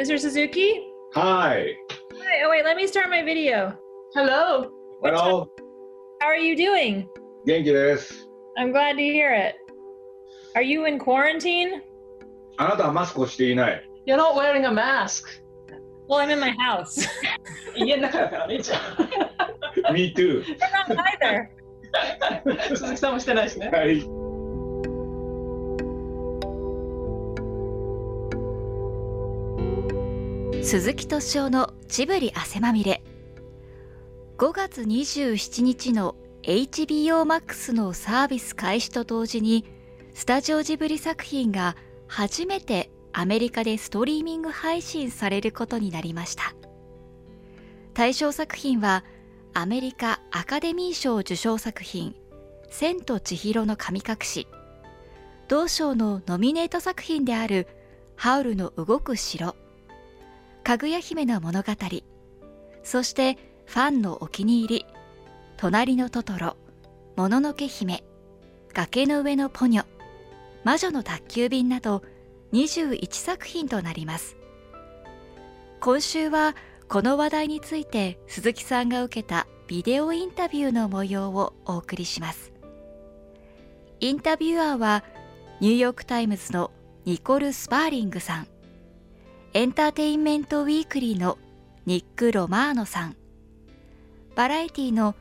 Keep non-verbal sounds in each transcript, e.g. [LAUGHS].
Mr. Suzuki? Hi. Hi, oh wait, let me start my video. Hello. Hello. How are you doing? 元気です。 I'm glad to hear it. Are you in quarantine? あなたはマスクをしていない。 You're not wearing a mask. Well, I'm in my house. 家[LAUGHS] の中だからね、じゃ Me too. I'm [LAUGHS] not either. あ。[LAUGHS] 鈴木さんもしてないしね。はい。 鈴木敏夫のジブリ汗まみれ。5月27日の HBO Max のサービス開始と同時にスタジオジブリ作品が初めてアメリカでストリーミング配信されることになりました。対象作品はアメリカアカデミー賞受賞作品「千と千尋の神隠し」同賞のノミネート作品である「ハウルの動く城」かぐや姫の物語。そしてファンのお気に入り「隣のトトロ」「もののけ姫」「崖の上のポニョ」「魔女の宅急便」など21作品となります。今週はこの話題について鈴木さんが受けたビデオインタビューの模様をお送りします。インタビュアーはニューヨーク・タイムズのニコル・スパーリングさん。エンターテインメントウィークリーのニック・ロマーノさん。バラエティの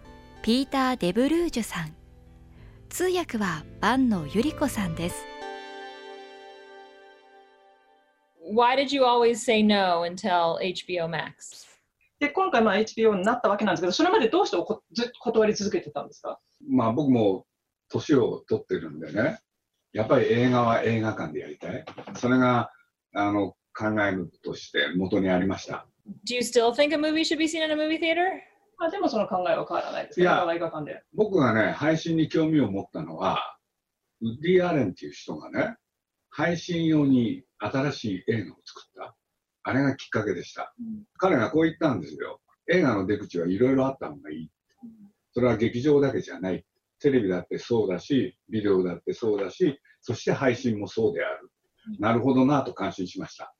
ピーター・デブルージュさん。通訳は伴野由里子さんです。Why did you always say no until HBO Max? で、今回まあ HBO になったわけなんですけど、それまでどうしておこず断り続けてたんですか？まあ僕も年を取ってるんでね、やっぱり映画は映画館でやりたい。それがあの考えるとして元にありました。Do you still think a movie should be seen in a movie theater? まあでもその考えは変わらないですね。いや映画映画館で。僕がね、配信に興味を持ったのは、ウッディ・アレンっていう人がね、配信用に新しい映画を作った。あれがきっかけでした。彼がこう言ったんですよ。映画の出口はいろいろあった方がいい。それは劇場だけじゃない。テレビだってそうだし、ビデオだってそうだし、そして配信もそうである。なるほどなと感心しました。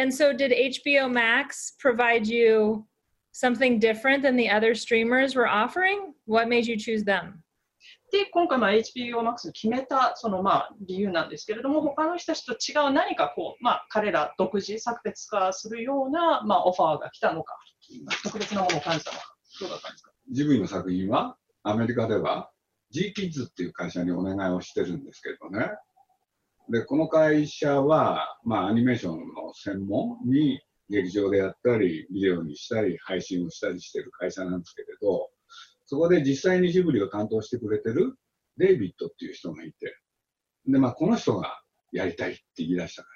And so, did HBO Max provide you something different than the other streamers were offering? What made you choose them? で、今回まあ HBO Max に決めたそのまあ理由なんですけれども、他の人たちと違う何かこう、まあ彼ら独自、作別化するようなまあオファーが来たのか、特別なものを感じたのか、どうだったんですか？ジブリの作品はアメリカでは G キッズっていう会社にお願いをしてるんですけどね。で、この会社は、まあ、アニメーションの専門に劇場でやったり、ビデオにしたり、配信をしたりしてる会社なんですけれど、そこで実際にジブリを担当してくれてるデイビッドっていう人がいて、で、まあ、この人がやりたいって言い出したか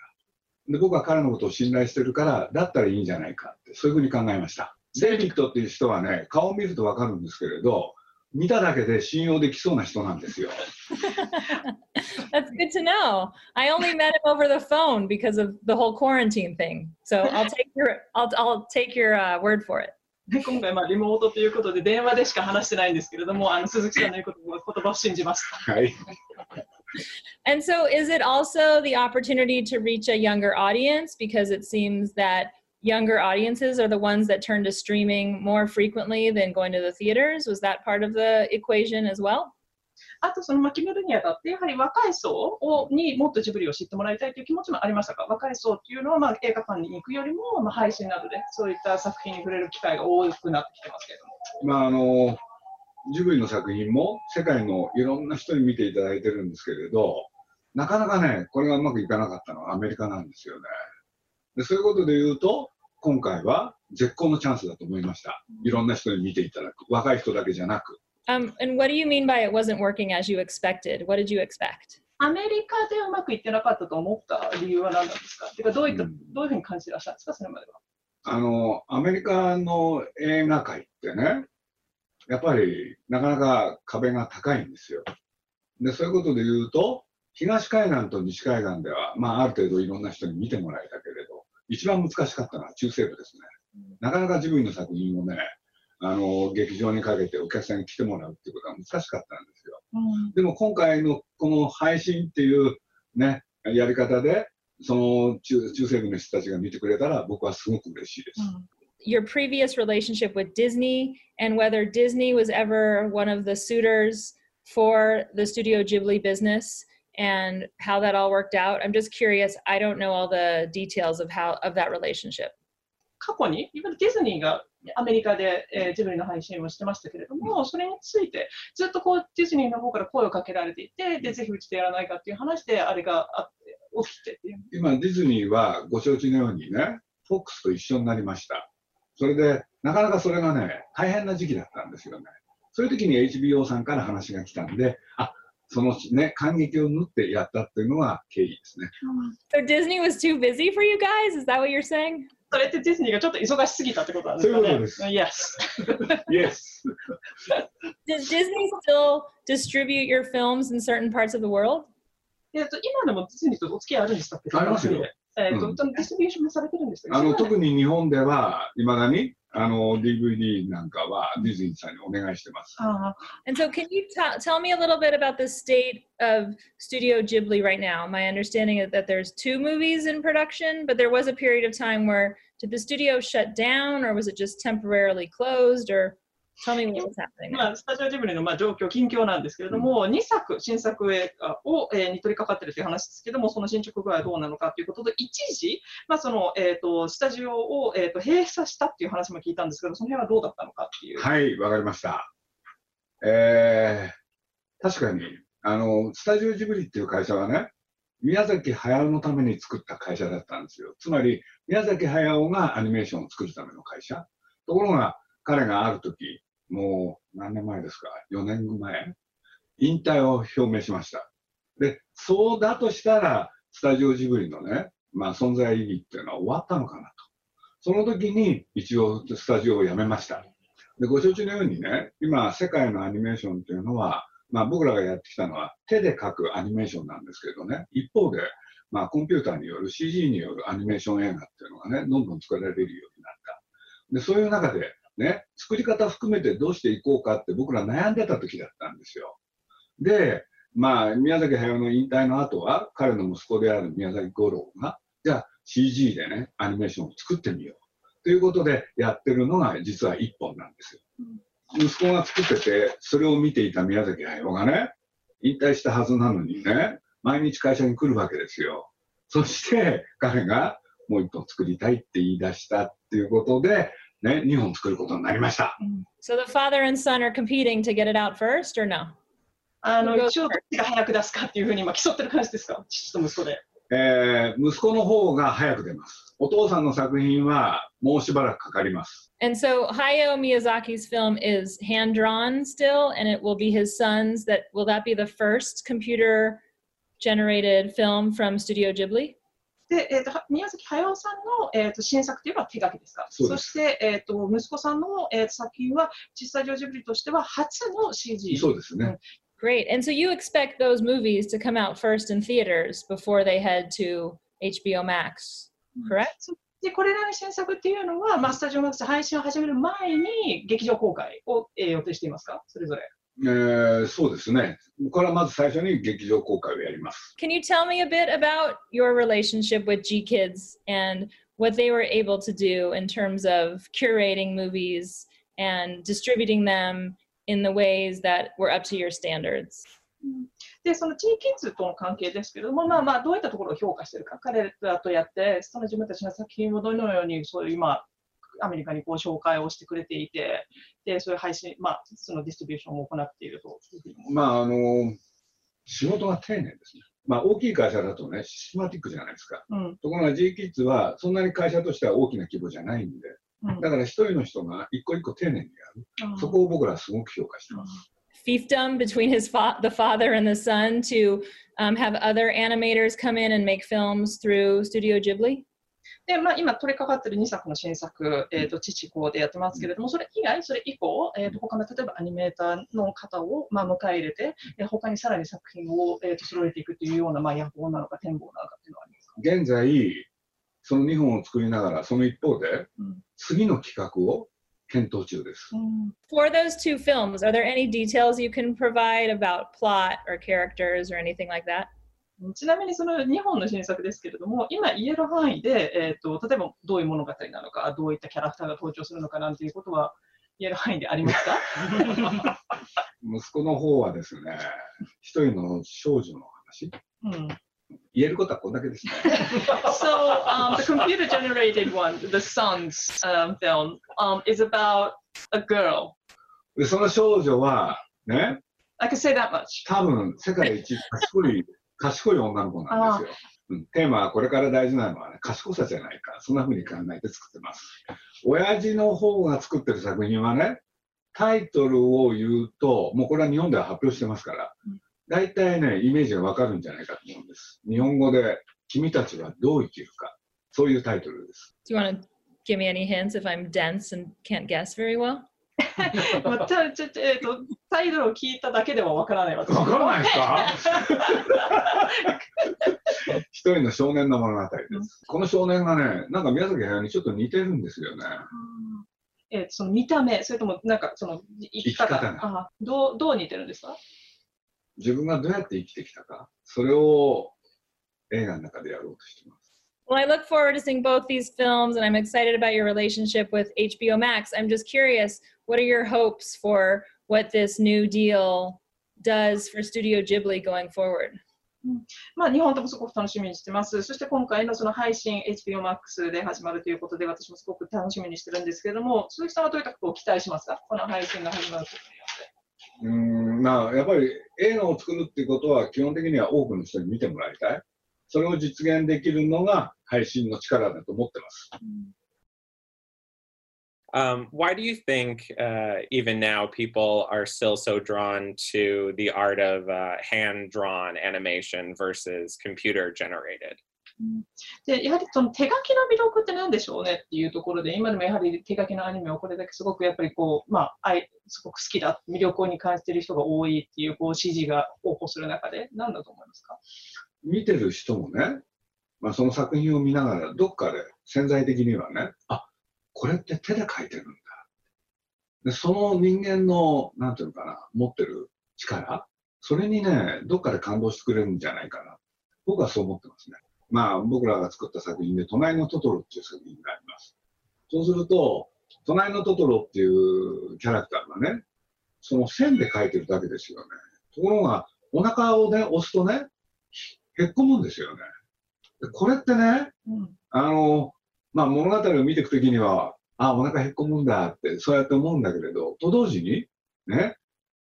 ら。で、僕は彼のことを信頼してるから、だったらいいんじゃないかって、そういうふうに考えました。デイビッドっていう人はね、顔を見るとわかるんですけれど、見ただけで信用できそうな人なんですよ。[LAUGHS] That's good to know. I only met him over the phone because of the whole quarantine thing. So I'll take [LAUGHS] your I'll I'll take your uh, word for it. で今回まあリモートということで電話でしか話してないんですけれども、あの鈴木さんの言うことを言葉を信じました。はい。 And so, is it also the opportunity to reach a younger audience? Because it seems that younger audiences are the ones that turn to streaming more frequently than going to the theaters. Was that part of the equation as well? あとそのまあ決めるにあたって、やはり若い層をにもっとジブリを知ってもらいたいという気持ちもありましたか若い層っていうのはまあ映画館に行くよりもまあ配信などでそういった作品に触れる機会が多くなってきてますけども。まあ、あの、ジブリの作品も世界のいろんな人に見ていただいてるんですけれど、なかなかね、これがうまくいかなかったのはアメリカなんですよね。でそういうことで言うと、今回は絶好のチャンスだと思いました。いろんな人に見ていただく。若い人だけじゃなく。Um, and what do you mean by it wasn't working as you expected? What did you expect? アメリカでうまくいってなかったと思った理由は何なんですか？てかどういった、うんどういうふうに感じてらっしゃるんですか？それまでは。あの、アメリカの映画界ってね、やっぱりなかなか壁が高いんですよ。で、そういうことで言うと、東海岸と西海岸では、まあ、ある程度いろんな人に見てもらえたけれど、一番難しかったのは中西部ですね。なかなかジブリの作品をね、あの、劇場にかけてお客さんに来てもらうっていうことは難しかったんですよ。でも今回のこの配信っていうね、やり方で、その中中西部の人たちが見てくれたら僕はすごく嬉しいです。Your previous relationship with Disney and whether Disney was ever one of the suitors for the Studio Ghibli business and how that all worked out. I'm just curious. I don't know all the details of how of that relationship. 過去に、いわゆるディズニーがアメリカで、えージブリの配信をしてましたけれども、それについてずっとこうディズニーの方から声をかけられていて、でぜひうちでやらないかっていう話で、あれがあって、起きて。今ディズニーはご承知のようにね、フォックスと一緒になりました。それで、なかなかそれがね、大変な時期だったんですよね。そういう時に HBO さんから話が来たんで、あそのね、感激を縫ってやったっていうのは経緯ですね。So Disney was too busy for you guys? Is that what you're saying? それってディズニーがちょっと忙しすぎたってことなんですかね？そういうことです Yes. [LAUGHS] Yes! [LAUGHS] Does Disney still distribute your films in certain parts of the world? えっと今でもディズニーとお付き合いあるんですかありますよえっと、うんディストリビューションもされてるんですかあの特に日本では、いまだにあの DVD なんかはディズニーさんにお願いしてます。あ And so, can you t- tell me a little bit about the state of Studio Ghibli right now? My understanding is that there's two movies in production, but there was a period of time where did the studio shut down, or was it just temporarily closed? Or tell me what was happening. まあ、スタジオジブリのまあ状況、近況なんですけれども、2作、新作映画を、えーに取り掛かっているという話ですけれども、その進捗具合はどうなのかということで、一時、まあそのえー、とスタジオを、えー、と閉鎖したっていう話も聞いたんですけど、その辺はどうだったのかっていう。はい、わかりました。えー、確かに、あの、スタジオジブリっていう会社はね、宮崎駿のために作った会社だったんですよ。つまり、宮崎駿がアニメーションを作るための会社。ところが、彼がある時、もう何年前ですか ?4 年前引退を表明しました。で、そうだとしたら、スタジオジブリのね、まあ存在意義っていうのは終わったのかなと。その時に一応スタジオを辞めました。で、ご承知のようにね、今、世界のアニメーションっていうのは、まあ僕らがやってきたのは手で描くアニメーションなんですけどね、一方で、まあコンピューターによる CG によるアニメーション映画っていうのがね、どんどん作られるようになった。で、そういう中で、ね、作り方含めてどうしていこうかって僕ら悩んでた時だったんですよ。で、まあ、宮崎駿の引退の後は、彼の息子である宮崎五郎が、じゃあ CG でね、アニメーションを作ってみよう。ということでやってるのが実は一本なんですよ。息子が作ってて、それを見ていた宮崎駿がね、引退したはずなのにね、毎日会社に来るわけですよ。そして彼がもう一本作りたいって言い出したっていうことで、ね、2本作ることになりました。So the father and son are competing to get it out first, or no? あの一応、どっちが早く出すかっていうふうに今競ってる感じですか、父と息子で。えー息子の方が早く出ます。お父さんの作品はもうしばらくかかります。And so Hayao Miyazaki's film is hand drawn still, and it will be his son's. That will that be the first computer generated film from Studio Ghibli? で、えー、とは宮崎駿さんの、えー、と新作というのは手書きですか？そして、えー、と息子さんの、えー、と作品は、実際ジョージブリとしては初の CG。そうですね。Great. And so you expect those movies to come out first in theaters before they head to HBO Max, correct? で、これらの新作っていうのは、まあ、スタジオマックス配信を始める前に劇場公開を、えー予定していますか？それぞれ。えーそうですね。これはまず最初に劇場公開をやります。Can you tell me a bit about your relationship with G Kids and what they were able to do in terms of curating movies and distributing them in the ways that were up to your standards? で、その G キッズとの関係ですけれども、まあまあ、どういったところを評価しているか、彼らとやって、その自分たちの作品をどのように、そういう今、アメリカにこう紹介をしてくれていて、で、そういう配信、まあ、そのディストリビューションを行っているとまあ、あの、仕事が丁寧ですね。まあ、大きい会社だとね、システマティックじゃないですか。うんところが G キッズは、そんなに会社としては大きな規模じゃないんで、うんだから一人の人が一個一個丁寧にやる。そこを僕らはすごく評価してます。Fiefdom between his fa- the father and the son to um, have other animators come in and make films through Studio Ghibli? で、まあ、今取り掛かっている2作の新作、えー、と父子でやってますけれども、それ以外、それ以降、えー、と他の例えばアニメーターの方を、まあ、迎え入れて、えー他にさらに作品を、えー、と揃えていくというような、まあ、野望なのか展望なのかっていうのはありますか、現在、その2本を作りながら、その一方で、うん。次の企画を検討中です。For those two films, are there any details you can provide about plot or characters or anything like that? ちなみにその2本の新作ですけれども、今言える範囲で、えーと、例えばどういう物語なのか、どういったキャラクターが登場するのかなんていうことは言える範囲でありますか？[LAUGHS] 息子の方はですね、一人の少女の話、うん、言えることはこんだけですね。[LAUGHS] so, um, the computer generated one, the son's、um, film, um, is about a girl. でその少女は、ね、I can say that much. 多分世界一賢い賢い女の子なんですよ。うん、テーマはこれから大事なのはね、賢さじゃないか。そんな風に考えて作ってます。親父の方が作ってる作品はね、タイトルを言うと、もうこれは日本では発表してますから、大体ね、イメージがわかるんじゃないかと思うんです。日本語で、君たちはどう生きるか。そういうタイトルです。Do you want to give me any hints if I'm dense and can't guess very well? まあ、ちょちょえーと、タイトルを聞いただけではわからないわけわからないですか？[LAUGHS] 一人の少年の物語です。この少年がね、なんか宮崎駿にちょっと似てるんですよね。えー、その見た目、それともなんかその生き方？生あどうどう似てるんですか？自分がどうやって生きてきたか、それを映画の中でやろうとしてます。Well, I look forward to seeing both these films, and I'm excited about your relationship with HBO Max. I'm just curious, what are your hopes for what this new deal does for Studio Ghibli going forward? まあ、日本ともすごく楽しみにしてます。そして今回のその配信 HBO Max で始まるということで私もすごく楽しみにしてるんですけれども、鈴木さんはどういったことを期待しますかこの配信が始まることによって。うんまあ、やっぱり映画を作るっていうことは基本的には多くの人に見てもらいたい。それを実現できるのが配信の力だと思ってます。Um, why do you think uh, even now people are still so drawn to the art of uh, hand drawn animation versus computer generated? でやはりその手書きの魅力って何でしょうねっていうところで今でもやはり手書きのアニメをこれだけすごくやっぱりこう、まあ、愛すごく好きだ魅力に感じている人が多いっていうこう指示が候補する中で何だと思いますか？見てる人もね、まあ、その作品を見ながらどっかで潜在的にはねあこれって手で描いてるんだ。でその人間のなんていうのかな持ってる力それにねどっかで感動してくれるんじゃないかな。僕はそう思ってますね。まあ僕らが作った作品で「隣のトトロ」っていう作品があります。そうすると隣のトトロっていうキャラクターがねその線で描いてるだけですよね。ところがお腹をね押すとねへっこむんですよね。これってね、うん、あの、まあ、物語を見ていくときには、あ、お腹へっこむんだって、そうやって思うんだけれど、と同時に、ね、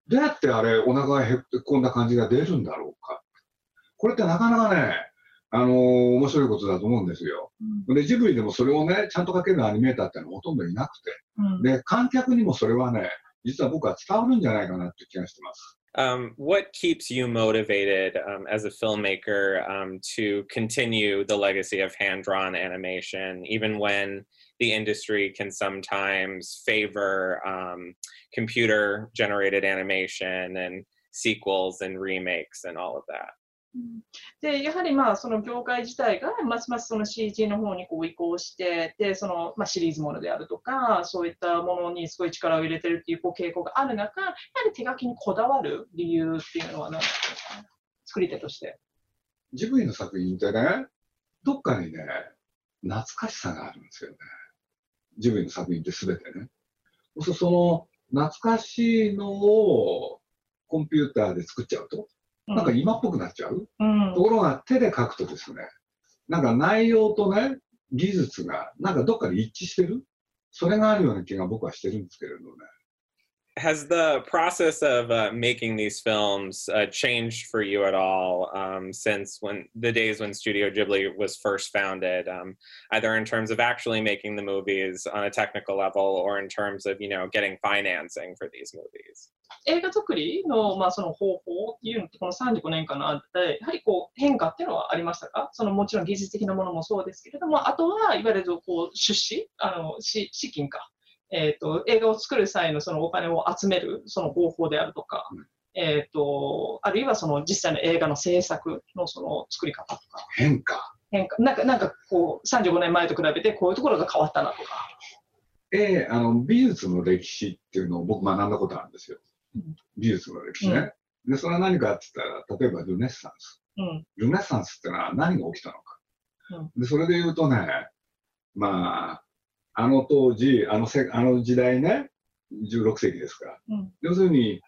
どうやってあれ、お腹がへっこんだ感じが出るんだろうか。これってなかなかね、あのー、面白いことだと思うんですよ。うん、で、ジブリでもそれをね、ちゃんと描けるアニメーターってのはほとんどいなくて、うん、で、観客にもそれはね、実は僕は伝わるんじゃないかなって気がしてます。Um, what keeps you motivated um, as a filmmaker um, to continue the legacy of hand drawn animation, even when the industry can sometimes favor um, computer generated animation and sequels and remakes and all of that? でやはりまあその業界自体がますますその CG の方にこう移行してでそのまシリーズものであるとかそういったものにすごい力を入れてるっていうこう傾向がある中やはり手書きにこだわる理由っていうのは何ですか？作り手として。ジブリの作品ってねどっかにね懐かしさがあるんですよね。ジブリの作品って全てね。その懐かしいのをコンピューターで作っちゃうとなんか今っぽくなっちゃう、うん、ところが手で書くとですね、なんか内容とね、技術がなんかどっかで一致してる？それがあるような気が僕はしてるんですけれどね。has the process of uh, making these films uh, changed for you at all um, since when the days when Studio Ghibli was first founded, um, either in terms of actually making the movies on a technical level or in terms of you know getting financing for these movies? 映画作りの,、まあその方法っていうのってこの35年間のあってやはりこう変化っていうのはありましたかそのもちろん技術的なものもそうですけれどもあとはいわゆるこう出資あの資資金か えーと、映画を作る際のそのお金を集めるその方法であるとか、うん、えーと、あるいはその実際の映画の制作のその作り方とか変化変化なんかなんかこう35年前と比べてこういうところが変わったなとか。ええー、あの美術の歴史っていうのを僕学んだことあるんですよ。美術の歴史ね。で、それは何かって言ったら、例えばルネッサンス。うん。ルネッサンスってのは何が起きたのか。うで、それで言うとね、まあ、あの当時、あのせあの時代ね、16世紀ですから、うん要するに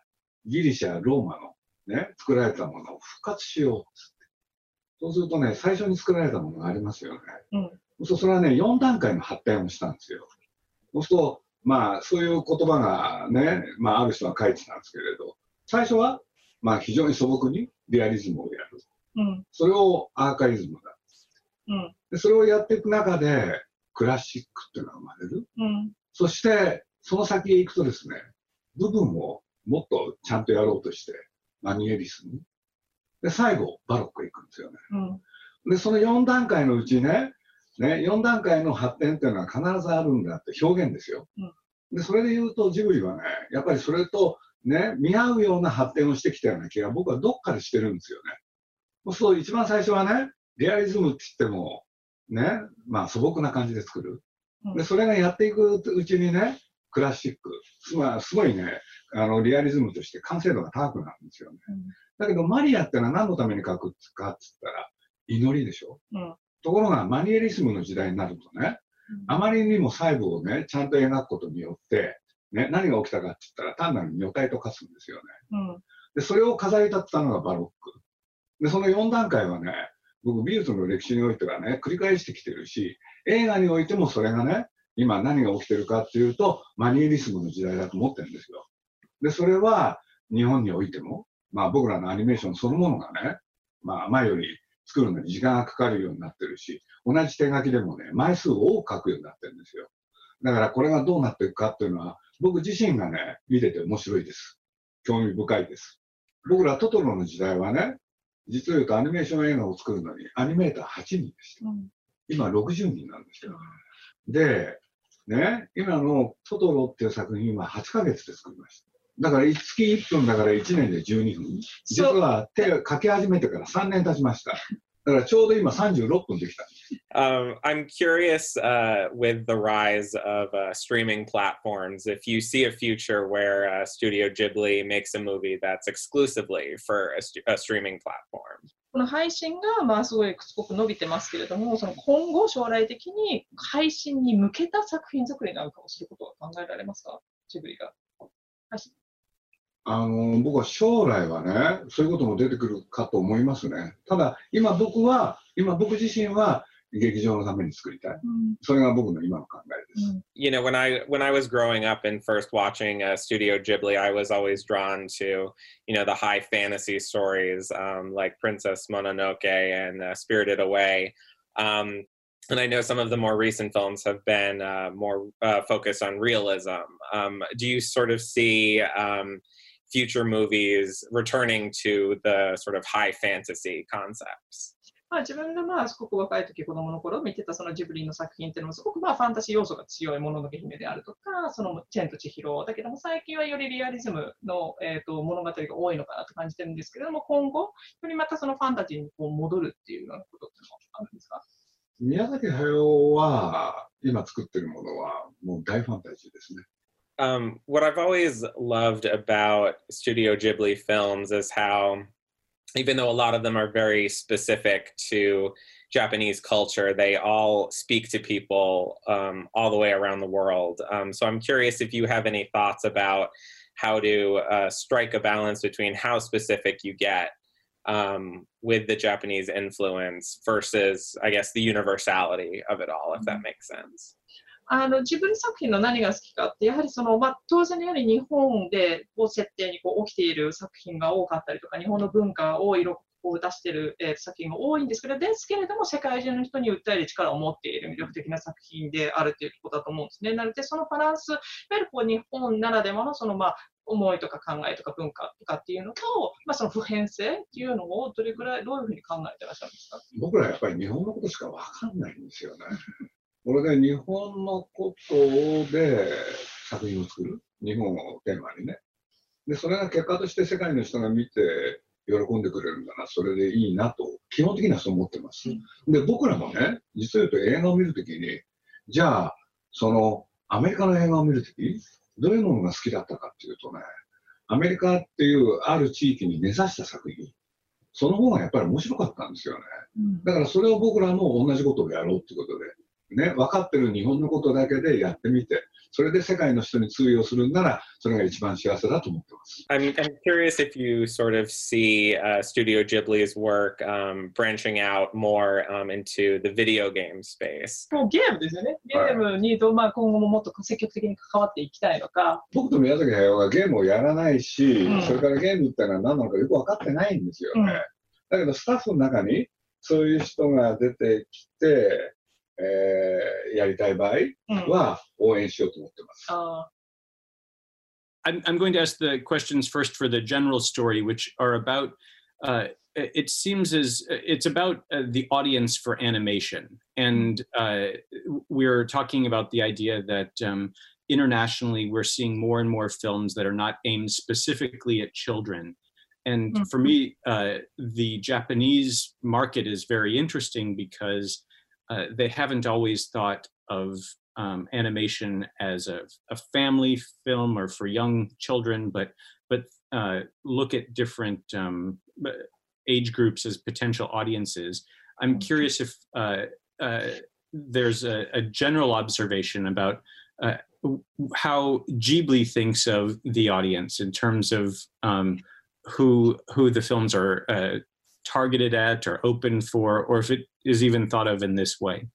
ギリシャ、ローマのね、作られたものを復活しようっつって。そうするとね、最初に作られたものがありますよね。うんそうそれはね、4段階の発展をしたんですよ。そうすると、まあ、そういう言葉がね、まあ、ある人は書いてたんですけれど、最初は、まあ、非常に素朴にリアリズムをやる。うん。それをアーカイズムだ。うん。でそれをやっていく中で、クラシックっていうのが生まれる。うん。そして、その先へ行くとですね、部分をもっとちゃんとやろうとして、マニエリスム。で、最後、バロックへ行くんですよね。うん。で、その4段階のうちね、ね、4段階の発展っていうのは必ずあるんだって表現ですよ。で、それで言うとジブリはね、やっぱりそれとね、見合うような発展をしてきたような気が僕はどっかでしてるんですよね。そう一番最初はね、リアリズムって言っても、ね、まあ素朴な感じで作る。で、それがやっていくうちにね、クラシック、まあすごいね、あの、リアリズムとして完成度が高くなるんですよね。うんだけど、マリアってのは何のために書くかって言ったら、祈りでしょ。うんところが、マニエリスムの時代になるとね、あまりにも細部をね、ちゃんと描くことによって、ね、何が起きたかって言ったら、単なる女体と化すんですよね。うん。で、それを飾り立てたのがバロック。で、その4段階はね、僕、美術の歴史においてはね、繰り返してきてるし、映画においてもそれがね、今何が起きてるかっていうと、マニエリスムの時代だと思ってるんですよ。で、それは日本においても、まあ僕らのアニメーションそのものがね、まあ前より作るのに時間がかかるようになってるし、同じ手書きでもね、枚数を多く書くようになってるんですよ。だからこれがどうなっていくかっていうのは、僕自身がね、見てて面白いです。興味深いです。僕らトトロの時代はね、実を言うとアニメーション映画を作るのにアニメーター8人でした。うん。今60人なんですよ。で、ね、今のトトロっていう作品は8ヶ月で作りました。だから月1分だから1年で12分。実は手を書き始めてから3年経ちました。だからちょうど今36分できた。Um, I'm curious uh, with the rise of uh, streaming platforms if you see a future where uh, Studio Ghibli makes a movie that's exclusively for a, st- a streaming platform. この配信がまあすごいすごく伸びてますけれども、その今後将来的に配信に向けた作品作りなんかをすることは考えられますかジブリが。配信あの、僕は将来はね、そういうことも出てくるかと思いますね。ただ、今僕は、今僕自身は劇場のために作りたい。それが僕の今の考えです。 You know, when I when I was growing up and first watching uh, Studio Ghibli, I was always drawn to you know the high fantasy stories um, like Princess Mononoke and uh, Spirited Away. Um, and I know some of the more recent films have been uh, more uh, focused on realism. Um, do you sort of see um, future movies returning to the sort of high fantasy concepts? まあ、自分がまあすごく若い時子供の頃見てたそのジブリの作品っていうのもすごくまあファンタジー要素が強いもののけ姫であるとか、そのチェンと千尋だけども最近はよりリアリズムの、えー、と物語が多いのかなと感じてるんですけれども、今後、よりまたそのファンタジーにこう戻るっていうようなことってあるんですか？宮崎駿は、今作ってるものは、もう大ファンタジーですね。Um, what I've always loved about Studio Ghibli films is how, even though a lot of them are very specific to Japanese culture, they all speak to people um, all the way around the world. Um, so I'm curious if you have any thoughts about how to uh, strike a balance between how specific you get um, with the Japanese influence versus, I guess, the universality of it all, if that makes sense. あのジブリ作品の何が好きかって、やはりその、まあ、当然のように日本でこう設定にこう起きている作品が多かったりとか、日本の文化を色を出している、えー作品が多いんですけど、ですけれども、世界中の人に訴える力を持っている魅力的な作品であるということだと思うんですね。なので、そのバランス、いわゆるこう日本ならではのその、まあ、思いとか考えとか文化とかっていうのと、まあ、その普遍性っていうのをどれくらい、どういうふうに考えてらっしゃるんですか？僕らやっぱり日本のことしかわかんないんですよね。これで日本のことで作品を作る。日本をテーマにね。で、それが結果として世界の人が見て喜んでくれるんだな、それでいいなと、基本的にはそう思ってます。で、僕らもね、実を言うと映画を見るときに、じゃあ、そのアメリカの映画を見るとき、どういうものが好きだったかっていうとね、アメリカっていうある地域に根ざした作品、その方がやっぱり面白かったんですよね。だからそれを僕らも同じことをやろうってことで、ね、分かってる日本のことだけでやってみて、それで世界の人に通用するんなら、それが一番幸せだと思ってます。I'm, I'm curious if you sort of see、uh, Studio Ghibli's work、um, branching out more、um, into the video game space. もうゲームですよね。ゲームにど、まあ、今後ももっと積極的に関わっていきたいのか。僕と宮崎駿はゲームをやらないし、うん、それからゲームってのは何なのかよく分かってないんですよね。うん、だけどスタッフの中にそういう人が出てきて、えー、やりたい場合は応援しようと思ってます。I'm, I'm going to ask the questions first for the general story, which are about. Uh, it seems as it's about uh, the audience for animation, and uh, we're talking about the idea that um, internationally we're seeing more and more films that are not aimed specifically at children. And mm-hmm. for me, uh, the Japanese market is very interesting because uh, they haven't always thought of um, animation as a, a, family film or for young children, but but uh, look at different um, age groups as potential audiences. I'm curious if uh, uh, there's a, a, general observation about uh, how Ghibli thinks of the audience in terms of um, who who the films are uh, targeted at or open for, or if it is even thought of in this way?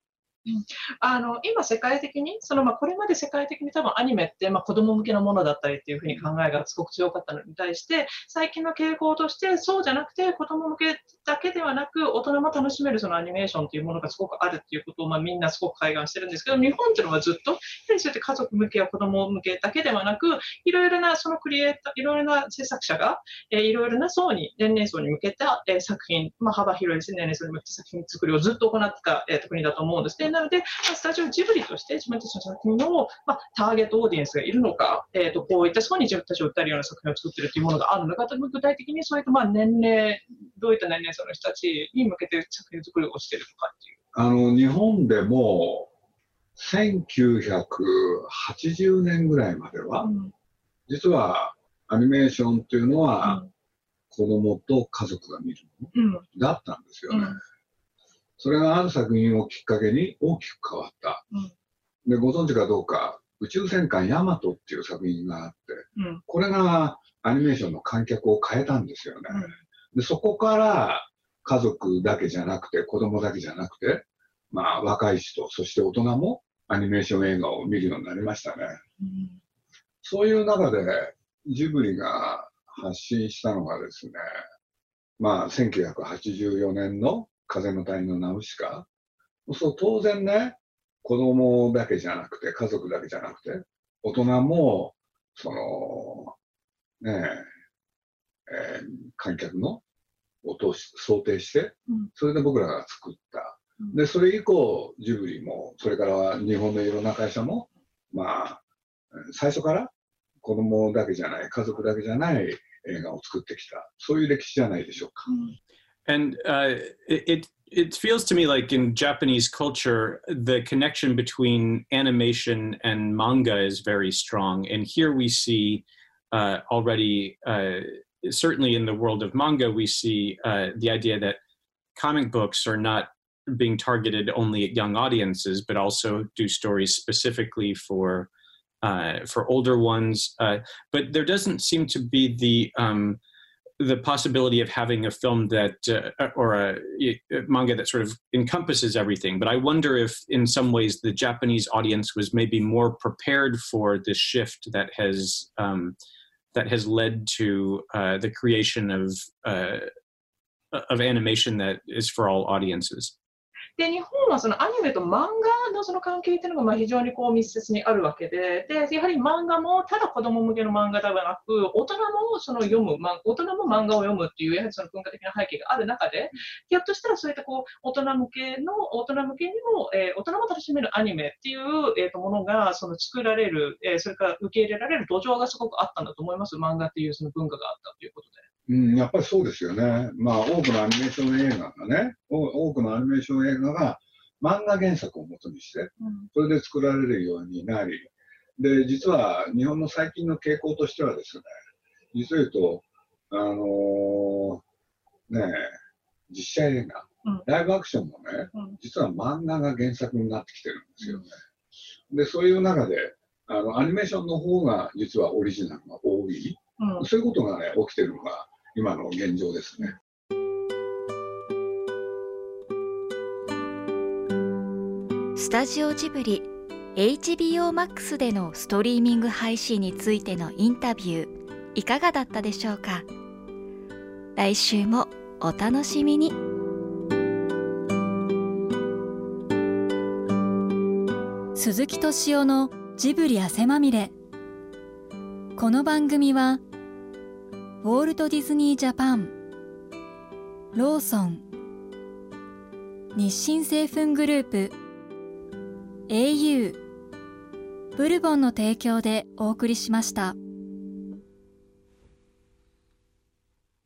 あの今、世界的にその、まあ、これまで世界的に多分アニメって、まあ、子供向けのものだったりっていうふうに考えがすごく強かったのに対して最近の傾向としてそうじゃなくて子供向けだけではなく大人も楽しめるそのアニメーションというものがすごくあるっていうことを、まあ、みんなすごく開眼してるんですけど日本っていうのはずっとやはりそうやって家族向けや子供向けだけではなくいろいろなそのクリエイターいろいろな制作者が、えー、いろいろな層に年齢層に向けた、えー、作品、まあ、幅広い年齢層に向けた作品作りをずっと行ってた、えー、国だと思うんです、ね、なので、まあ、スタジオジブリとして自分たちの作品の、まあ、ターゲットオーディエンスがいるのか、えーと、こういった層に自分たちを訴えるような作品を作っているというものがあるのか具体的にそういったまあ年齢どういった年齢層の人たちに向けて作品作りをしているのかっていう。あの日本でも1980年ぐらいまでは、うん、実はアニメーションっていうのは、うん、子供と家族が見るものだったんですよね。うん、それがある作品をきっかけに大きく変わった。でご存知かどうか宇宙戦艦ヤマトっていう作品があって、これがアニメーションの観客を変えたんですよね。でそこから家族だけじゃなくて、子供だけじゃなくて、まあ、若い人、そして大人もアニメーション映画を見るようになりましたね。うん、そういう中で、ジブリが発信したのがですね、まあ、1984年の風の谷のナウシカ。そう当然ね、子供だけじゃなくて、家族だけじゃなくて、大人も、その、ねえ、えー、観客の音を想定して、それで僕らが作った。で、それ以降、ジブリも、それから日本のいろんな会社も、まあ、最初から子供だけじゃない、家族だけじゃない映画を作ってきた、そういう歴史じゃないでしょうか。And uh, it, it feels to me like in Japanese culture, the connection between animation and manga is very strong. And here we see uh, already uh, certainly in the world of manga, we see uh, the idea that comic books are not being targeted only at young audiences, but also do stories specifically for uh, for older ones. Uh, but there doesn't seem to be the um, the possibility of having a film that uh, or a, a, manga that sort of encompasses everything. But I wonder if, in some ways, the Japanese audience was maybe more prepared for this shift that has. Um, that has led to uh, the creation of uh, of animation that is for all audiences. で日本はそのアニメと漫画のその関係っていうのがまあ非常にこう密接にあるわけでで、やはり漫画もただ子供向けの漫画ではなく、大人もその読む、ま、大人も漫画を読むっていう、やはりその文化的な背景がある中で、ひょっとしたらそういったこう大人向けの、大人向けにも、えー、大人も楽しめるアニメっていう、えー、とものがその作られる、えー、それから受け入れられる土壌がすごくあったんだと思います、漫画っていうその文化があったということで。うん、やっぱりそうですよね。まあ、多くのアニメーション映画がね、多くのアニメーション映画が漫画原作をもとにして、それで作られるようになり、で、実は日本の最近の傾向としてはですね、実を言うと、あのーねえ、実写映画、うんライブアクションもね、うん実は漫画が原作になってきてるんですよね。で、そういう中で、あの、アニメーションの方が実はオリジナルが多い。うんそういうことがね、起きてるのが今の現状ですね。スタジオジブリ HBO Max でのストリーミング配信についてのインタビューいかがだったでしょうか？来週もお楽しみに。鈴木敏夫のジブリ汗まみれ。この番組はウォルト・ディズニー・ジャパン。ローソン。日清製粉グループ。au ブルボンの提供でお送りしました。